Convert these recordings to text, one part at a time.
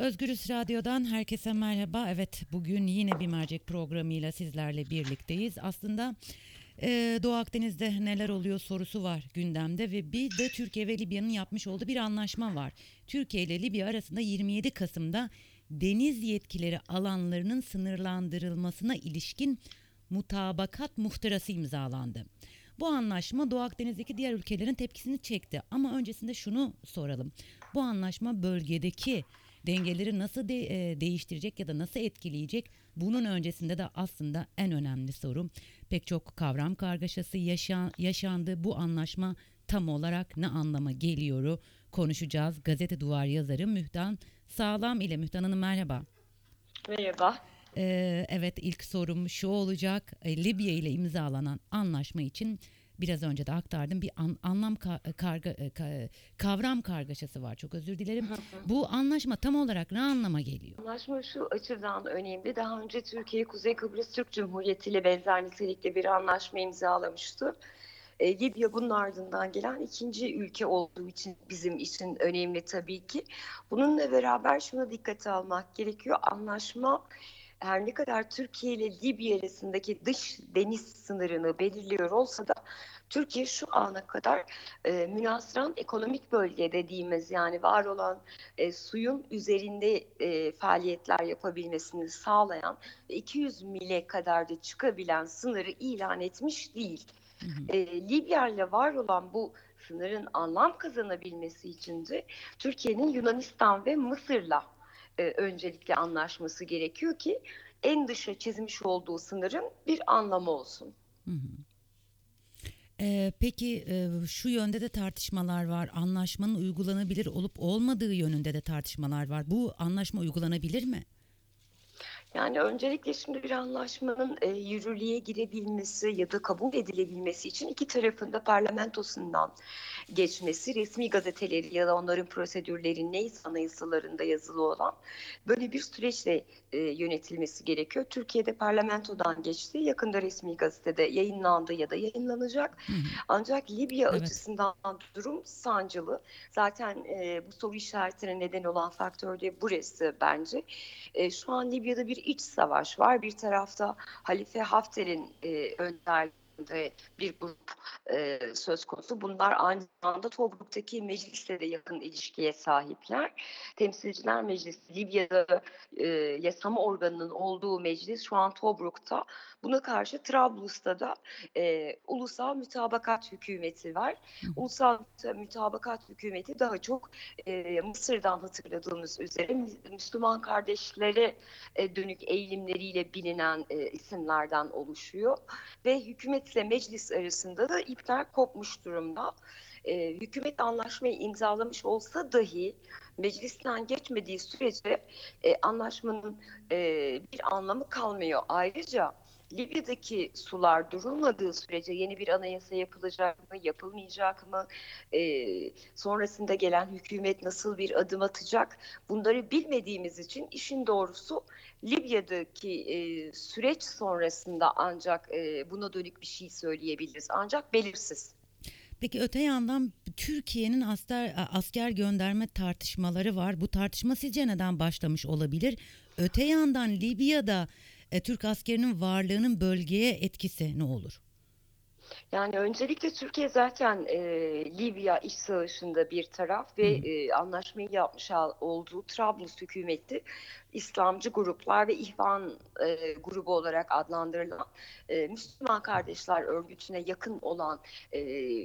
Özgürüz Radyo'dan herkese merhaba. Evet bugün yine bir mercek programıyla sizlerle birlikteyiz. Aslında e, Doğu Akdeniz'de neler oluyor sorusu var gündemde ve bir de Türkiye ve Libya'nın yapmış olduğu bir anlaşma var. Türkiye ile Libya arasında 27 Kasım'da deniz yetkileri alanlarının sınırlandırılmasına ilişkin mutabakat muhtırası imzalandı. Bu anlaşma Doğu Akdeniz'deki diğer ülkelerin tepkisini çekti. Ama öncesinde şunu soralım. Bu anlaşma bölgedeki dengeleri nasıl de, e, değiştirecek ya da nasıl etkileyecek? Bunun öncesinde de aslında en önemli soru pek çok kavram kargaşası yaşa, yaşandı. Bu anlaşma tam olarak ne anlama geliyoru konuşacağız. Gazete Duvar yazarı Mühtan Sağlam ile Mühtan Hanım merhaba. Merhaba. Ee, evet ilk sorum şu olacak. E, Libya ile imzalanan anlaşma için biraz önce de aktardım bir an, anlam ka, karga, e, ka, kavram kargaşası var. Çok özür dilerim. Bu anlaşma tam olarak ne anlama geliyor? Anlaşma şu açıdan önemli. Daha önce Türkiye Kuzey Kıbrıs Türk Cumhuriyeti ile benzer nitelikte bir anlaşma imzalamıştı. E, Libya bunun ardından gelen ikinci ülke olduğu için bizim için önemli tabii ki. Bununla beraber şuna dikkate almak gerekiyor. Anlaşma her ne kadar Türkiye ile Libya arasındaki dış deniz sınırını belirliyor olsa da Türkiye şu ana kadar e, münasıran ekonomik bölge dediğimiz yani var olan e, suyun üzerinde e, faaliyetler yapabilmesini sağlayan 200 mile kadar da çıkabilen sınırı ilan etmiş değil. Hı hı. E, Libya ile var olan bu sınırın anlam kazanabilmesi için de Türkiye'nin Yunanistan ve Mısır'la e, öncelikle anlaşması gerekiyor ki en dışa çizmiş olduğu sınırın bir anlamı olsun. Hı hı. Ee, peki e, şu yönde de tartışmalar var. Anlaşmanın uygulanabilir olup olmadığı yönünde de tartışmalar var. Bu anlaşma uygulanabilir mi? Yani öncelikle şimdi bir anlaşmanın e, yürürlüğe girebilmesi ya da kabul edilebilmesi için iki tarafında parlamentosundan geçmesi, resmi gazeteleri ya da onların prosedürleri neyse anayasalarında yazılı olan böyle bir süreçle e, yönetilmesi gerekiyor. Türkiye'de parlamentodan geçti, yakında resmi gazetede yayınlandı ya da yayınlanacak. Hı hı. Ancak Libya evet. açısından durum sancılı. Zaten e, bu soru işaretine neden olan faktör de burası bence. E, şu an Libya'da bir iç savaş var. Bir tarafta Halife Hafter'in e, önderliğinde bir grup e, söz konusu. Bunlar aynı zamanda Tobruk'taki meclisle de yakın ilişkiye sahipler. Temsilciler Meclisi Libya'da e, yasama organının olduğu meclis şu an Tobruk'ta. Buna karşı Trablus'ta da e, Ulusal Mütabakat Hükümeti var. Ulusal Mütabakat Hükümeti daha çok e, Mısır'dan hatırladığımız üzere Müslüman kardeşlere e, dönük eğilimleriyle bilinen e, isimlerden oluşuyor. Ve hükümetle meclis arasında da ipler kopmuş durumda. E, hükümet anlaşmayı imzalamış olsa dahi meclisten geçmediği sürece e, anlaşmanın e, bir anlamı kalmıyor. Ayrıca Libya'daki sular durulmadığı sürece yeni bir anayasa yapılacak mı, yapılmayacak mı? E, sonrasında gelen hükümet nasıl bir adım atacak? Bunları bilmediğimiz için işin doğrusu Libya'daki e, süreç sonrasında ancak e, buna dönük bir şey söyleyebiliriz. Ancak belirsiz. Peki öte yandan Türkiye'nin asker, asker gönderme tartışmaları var. Bu tartışma sizce neden başlamış olabilir? Öte yandan Libya'da e, Türk askerinin varlığının bölgeye etkisi ne olur? Yani öncelikle Türkiye zaten e, Libya iç savaşında bir taraf ve e, anlaşmayı yapmış olduğu Trablus hükümeti İslamcı gruplar ve İhvan e, grubu olarak adlandırılan e, Müslüman Kardeşler Örgütü'ne yakın olan e,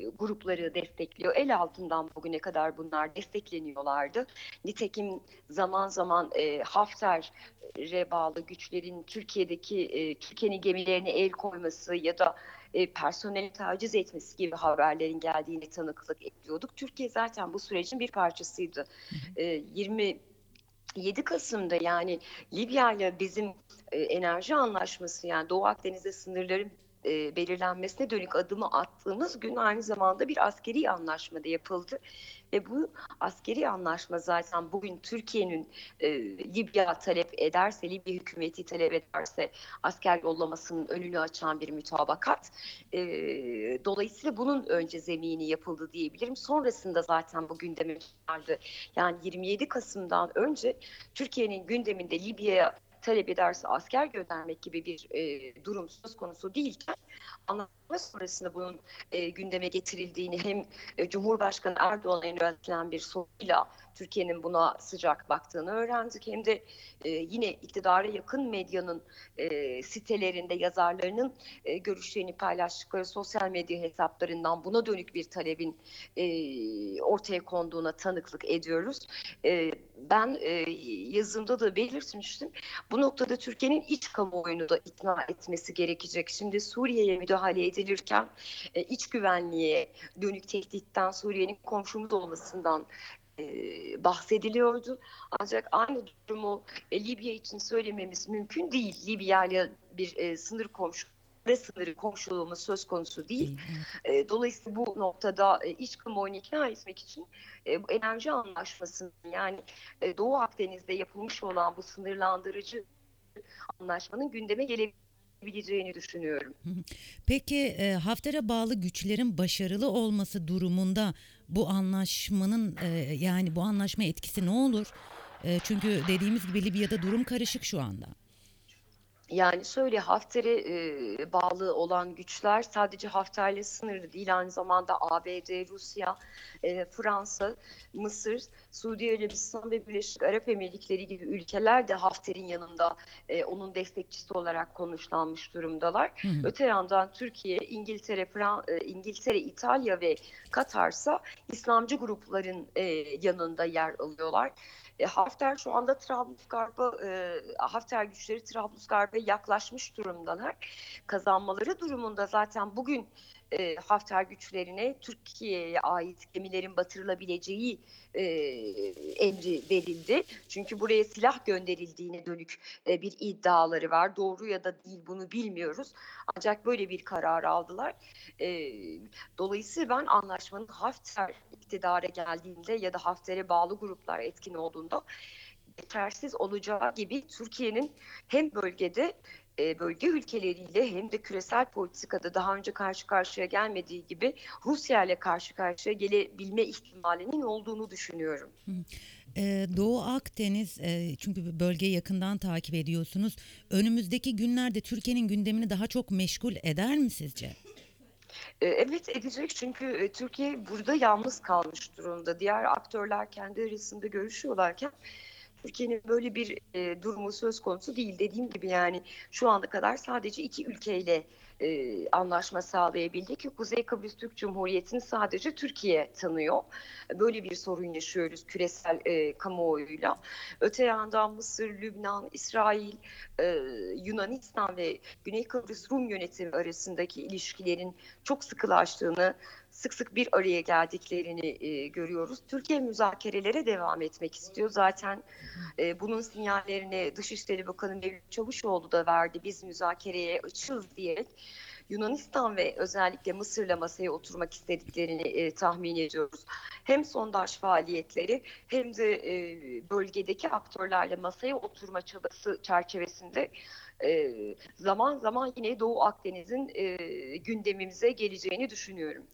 grupları destekliyor. El altından bugüne kadar bunlar destekleniyorlardı. Nitekim zaman zaman e, Hafter'e bağlı güçlerin Türkiye'deki e, Türkiye'nin gemilerine el koyması ya da e, personeli taciz etmesi gibi haberlerin geldiğini tanıklık ediyorduk. Türkiye zaten bu sürecin bir parçasıydı. E, 20 7 Kasım'da yani Libya ile bizim e, enerji anlaşması yani Doğu Akdeniz'de sınırların e, belirlenmesine dönük adımı attığımız gün aynı zamanda bir askeri anlaşma da yapıldı. Ve bu askeri anlaşma zaten bugün Türkiye'nin e, Libya talep ederse, Libya hükümeti talep ederse asker yollamasının önünü açan bir mütabakat. E, dolayısıyla bunun önce zemini yapıldı diyebilirim. Sonrasında zaten bu gündeme vardı. Yani 27 Kasım'dan önce Türkiye'nin gündeminde Libya'ya talep ederse asker göndermek gibi bir e, durum söz konusu değilken anlaşma sonrasında bunun e, gündeme getirildiğini hem e, Cumhurbaşkanı Erdoğan'a yöneltilen bir soruyla Türkiye'nin buna sıcak baktığını öğrendik. Hem de e, yine iktidara yakın medyanın e, sitelerinde yazarlarının e, görüşlerini paylaştıkları sosyal medya hesaplarından buna dönük bir talebin e, ortaya konduğuna tanıklık ediyoruz. E, ben e, yazımda da belirtmiştim. Bu noktada Türkiye'nin iç kamuoyunu da ikna etmesi gerekecek. Şimdi Suriye'ye müdahale edilirken e, iç güvenliğe dönük tehditten Suriye'nin komşumuz olmasından e, bahsediliyordu. Ancak aynı durumu e, Libya için söylememiz mümkün değil. Libya ile bir e, sınır komşu sınırı komşuluğumuz söz konusu değil. E, dolayısıyla bu noktada e, iç kamuoyunu ikna etmek için e, bu enerji anlaşmasının yani e, Doğu Akdeniz'de yapılmış olan bu sınırlandırıcı anlaşmanın gündeme gelebileceğini düşünüyorum. Peki e, Hafter'e bağlı güçlerin başarılı olması durumunda bu anlaşmanın e, yani bu anlaşma etkisi ne olur? E, çünkü dediğimiz gibi Libya'da durum karışık şu anda. Yani şöyle Hafter'e e, bağlı olan güçler sadece Hafter'le sınırlı değil aynı zamanda ABD, Rusya, e, Fransa, Mısır, Suudi Arabistan ve Birleşik Arap Emirlikleri gibi ülkeler de Hafter'in yanında e, onun destekçisi olarak konuşlanmış durumdalar. Hı hı. Öte yandan Türkiye, İngiltere, Fran e, İngiltere, İtalya ve Katar'sa İslamcı grupların e, yanında yer alıyorlar. E, Hafter şu anda Trablusgarp'a, e, Hafter güçleri Trablusgarp'a yaklaşmış durumdalar. Kazanmaları durumunda zaten bugün e, Hafter güçlerine Türkiye'ye ait gemilerin batırılabileceği e, emri verildi. Çünkü buraya silah gönderildiğine dönük e, bir iddiaları var. Doğru ya da değil bunu bilmiyoruz. Ancak böyle bir karar aldılar. E, dolayısıyla ben anlaşmanın Hafter iktidara geldiğinde ya da Hafter'e bağlı gruplar etkin olduğunda yetersiz olacağı gibi Türkiye'nin hem bölgede e, bölge ülkeleriyle hem de küresel politikada daha önce karşı karşıya gelmediği gibi Rusya ile karşı karşıya gelebilme ihtimalinin olduğunu düşünüyorum. Ee, Doğu Akdeniz e, çünkü bölgeyi yakından takip ediyorsunuz. Önümüzdeki günlerde Türkiye'nin gündemini daha çok meşgul eder mi sizce? E, Evet edecek çünkü e, Türkiye burada yalnız kalmış durumda. Diğer aktörler kendi arasında görüşüyorlarken Türkiye'nin böyle bir e, durumu söz konusu değil. Dediğim gibi yani şu ana kadar sadece iki ülkeyle e, anlaşma sağlayabildik ki Kuzey Kıbrıs Türk Cumhuriyeti'ni sadece Türkiye tanıyor. Böyle bir sorun yaşıyoruz küresel e, kamuoyuyla. Öte yandan Mısır, Lübnan, İsrail, e, Yunanistan ve Güney Kıbrıs Rum yönetimi arasındaki ilişkilerin çok sıkılaştığını, sık sık bir araya geldiklerini e, görüyoruz. Türkiye müzakerelere devam etmek istiyor. Zaten e, bunun sinyallerini Dışişleri Bakanı Mevlüt Çavuşoğlu da verdi. Biz müzakereye açığız diyerek Yunanistan ve özellikle Mısır'la masaya oturmak istediklerini e, tahmin ediyoruz. Hem sondaj faaliyetleri hem de e, bölgedeki aktörlerle masaya oturma çabası çerçevesinde e, zaman zaman yine Doğu Akdeniz'in e, gündemimize geleceğini düşünüyorum.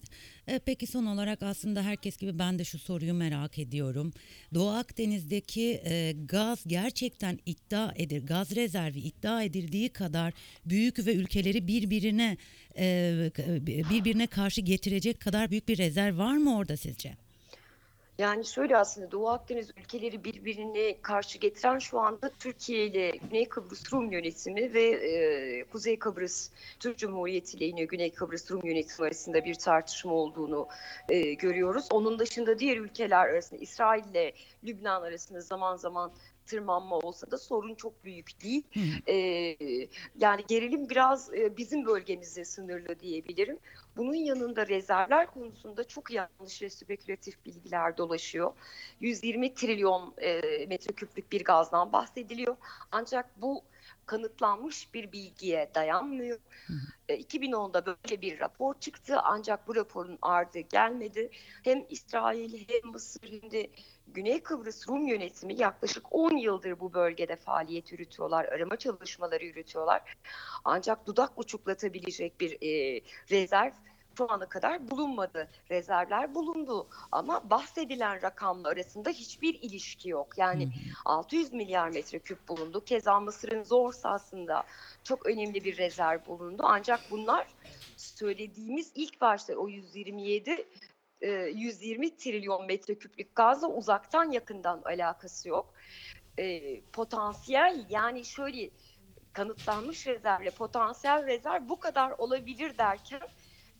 E, Peki son olarak aslında herkes gibi ben de şu soruyu merak ediyorum. Doğu Akdeniz'deki e, gaz gerçekten iddia edir, gaz rezervi iddia edildiği kadar büyük ve ülkeleri birbirine e, birbirine karşı getirecek kadar büyük bir rezerv var mı orada sizce? Yani şöyle aslında Doğu Akdeniz ülkeleri birbirine karşı getiren şu anda Türkiye ile Güney Kıbrıs Rum yönetimi ve e, Kuzey Kıbrıs Türk Cumhuriyeti ile yine Güney Kıbrıs Rum yönetimi arasında bir tartışma olduğunu e, görüyoruz. Onun dışında diğer ülkeler arasında İsrail ile Lübnan arasında zaman zaman tırmanma olsa da sorun çok büyük değil. Hı. E, yani gerilim biraz e, bizim bölgemizde sınırlı diyebilirim. Bunun yanında rezervler konusunda çok yanlış ve spekülatif bilgiler dolaşıyor. 120 trilyon e, metreküplük bir gazdan bahsediliyor. Ancak bu kanıtlanmış bir bilgiye dayanmıyor. E, 2010'da böyle bir rapor çıktı ancak bu raporun ardı gelmedi. Hem İsrail hem Mısır hem de Güney Kıbrıs Rum yönetimi yaklaşık 10 yıldır bu bölgede faaliyet yürütüyorlar, arama çalışmaları yürütüyorlar. Ancak dudak uçuklatabilecek bir e, rezerv şu ana kadar bulunmadı. Rezervler bulundu ama bahsedilen rakamla arasında hiçbir ilişki yok. Yani 600 milyar metreküp bulundu. Keza Mısır'ın zor sahasında çok önemli bir rezerv bulundu. Ancak bunlar söylediğimiz ilk başta o 127 e, 120 trilyon metreküplük gazla uzaktan yakından alakası yok. E, potansiyel yani şöyle kanıtlanmış rezervle potansiyel rezerv bu kadar olabilir derken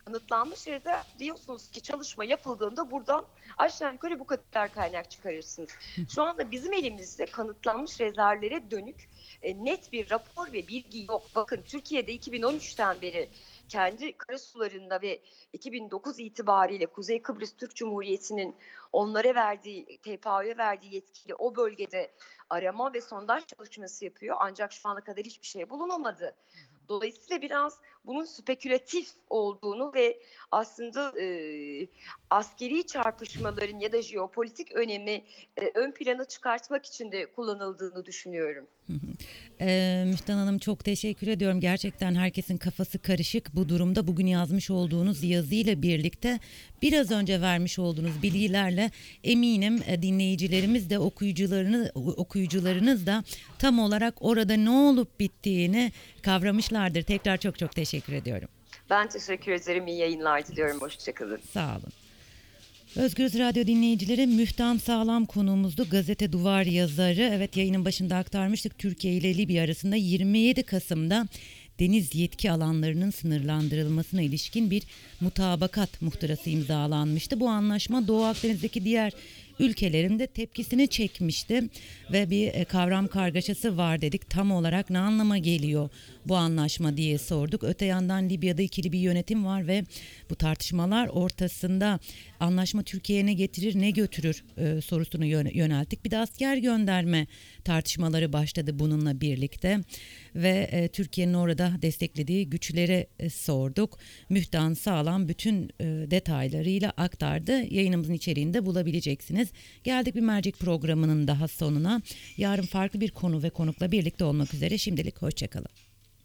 kanıtlanmış rezerv diyorsunuz ki çalışma yapıldığında buradan aşağı yukarı bu kadar kaynak çıkarırsınız. Şu anda bizim elimizde kanıtlanmış rezervlere dönük e, net bir rapor ve bilgi yok. Bakın Türkiye'de 2013'ten beri kendi karasularında ve 2009 itibariyle Kuzey Kıbrıs Türk Cumhuriyeti'nin onlara verdiği, TPA'ya verdiği yetkili o bölgede arama ve sondaj çalışması yapıyor. Ancak şu ana kadar hiçbir şey bulunamadı. Dolayısıyla biraz bunun spekülatif olduğunu ve aslında e, askeri çarpışmaların ya da jeopolitik önemi e, ön plana çıkartmak için de kullanıldığını düşünüyorum. Ee, Müftan Hanım çok teşekkür ediyorum. Gerçekten herkesin kafası karışık bu durumda. Bugün yazmış olduğunuz yazıyla birlikte biraz önce vermiş olduğunuz bilgilerle eminim e, dinleyicilerimiz de okuyucularını okuyucularınız da tam olarak orada ne olup bittiğini kavramışlardır. Tekrar çok çok teşekkür ediyorum. Ben teşekkür ederim. İyi yayınlar diliyorum. Hoşçakalın. Sağ olun. Özgürüz Radyo dinleyicileri Mühtan Sağlam konuğumuzdu. Gazete Duvar yazarı. Evet yayının başında aktarmıştık. Türkiye ile Libya arasında 27 Kasım'da deniz yetki alanlarının sınırlandırılmasına ilişkin bir mutabakat muhtırası imzalanmıştı. Bu anlaşma Doğu Akdeniz'deki diğer ülkelerin de tepkisini çekmişti ve bir e, kavram kargaşası var dedik. Tam olarak ne anlama geliyor bu anlaşma diye sorduk. Öte yandan Libya'da ikili bir yönetim var ve bu tartışmalar ortasında anlaşma Türkiye'ye ne getirir ne götürür e, sorusunu yönelttik. Bir de asker gönderme tartışmaları başladı bununla birlikte ve e, Türkiye'nin orada desteklediği güçleri e, sorduk. Mühtan Sağlam bütün e, detaylarıyla aktardı. Yayınımızın içeriğinde bulabileceksiniz. Geldik bir mercek programının daha sonuna. Yarın farklı bir konu ve konukla birlikte olmak üzere. Şimdilik hoşçakalın.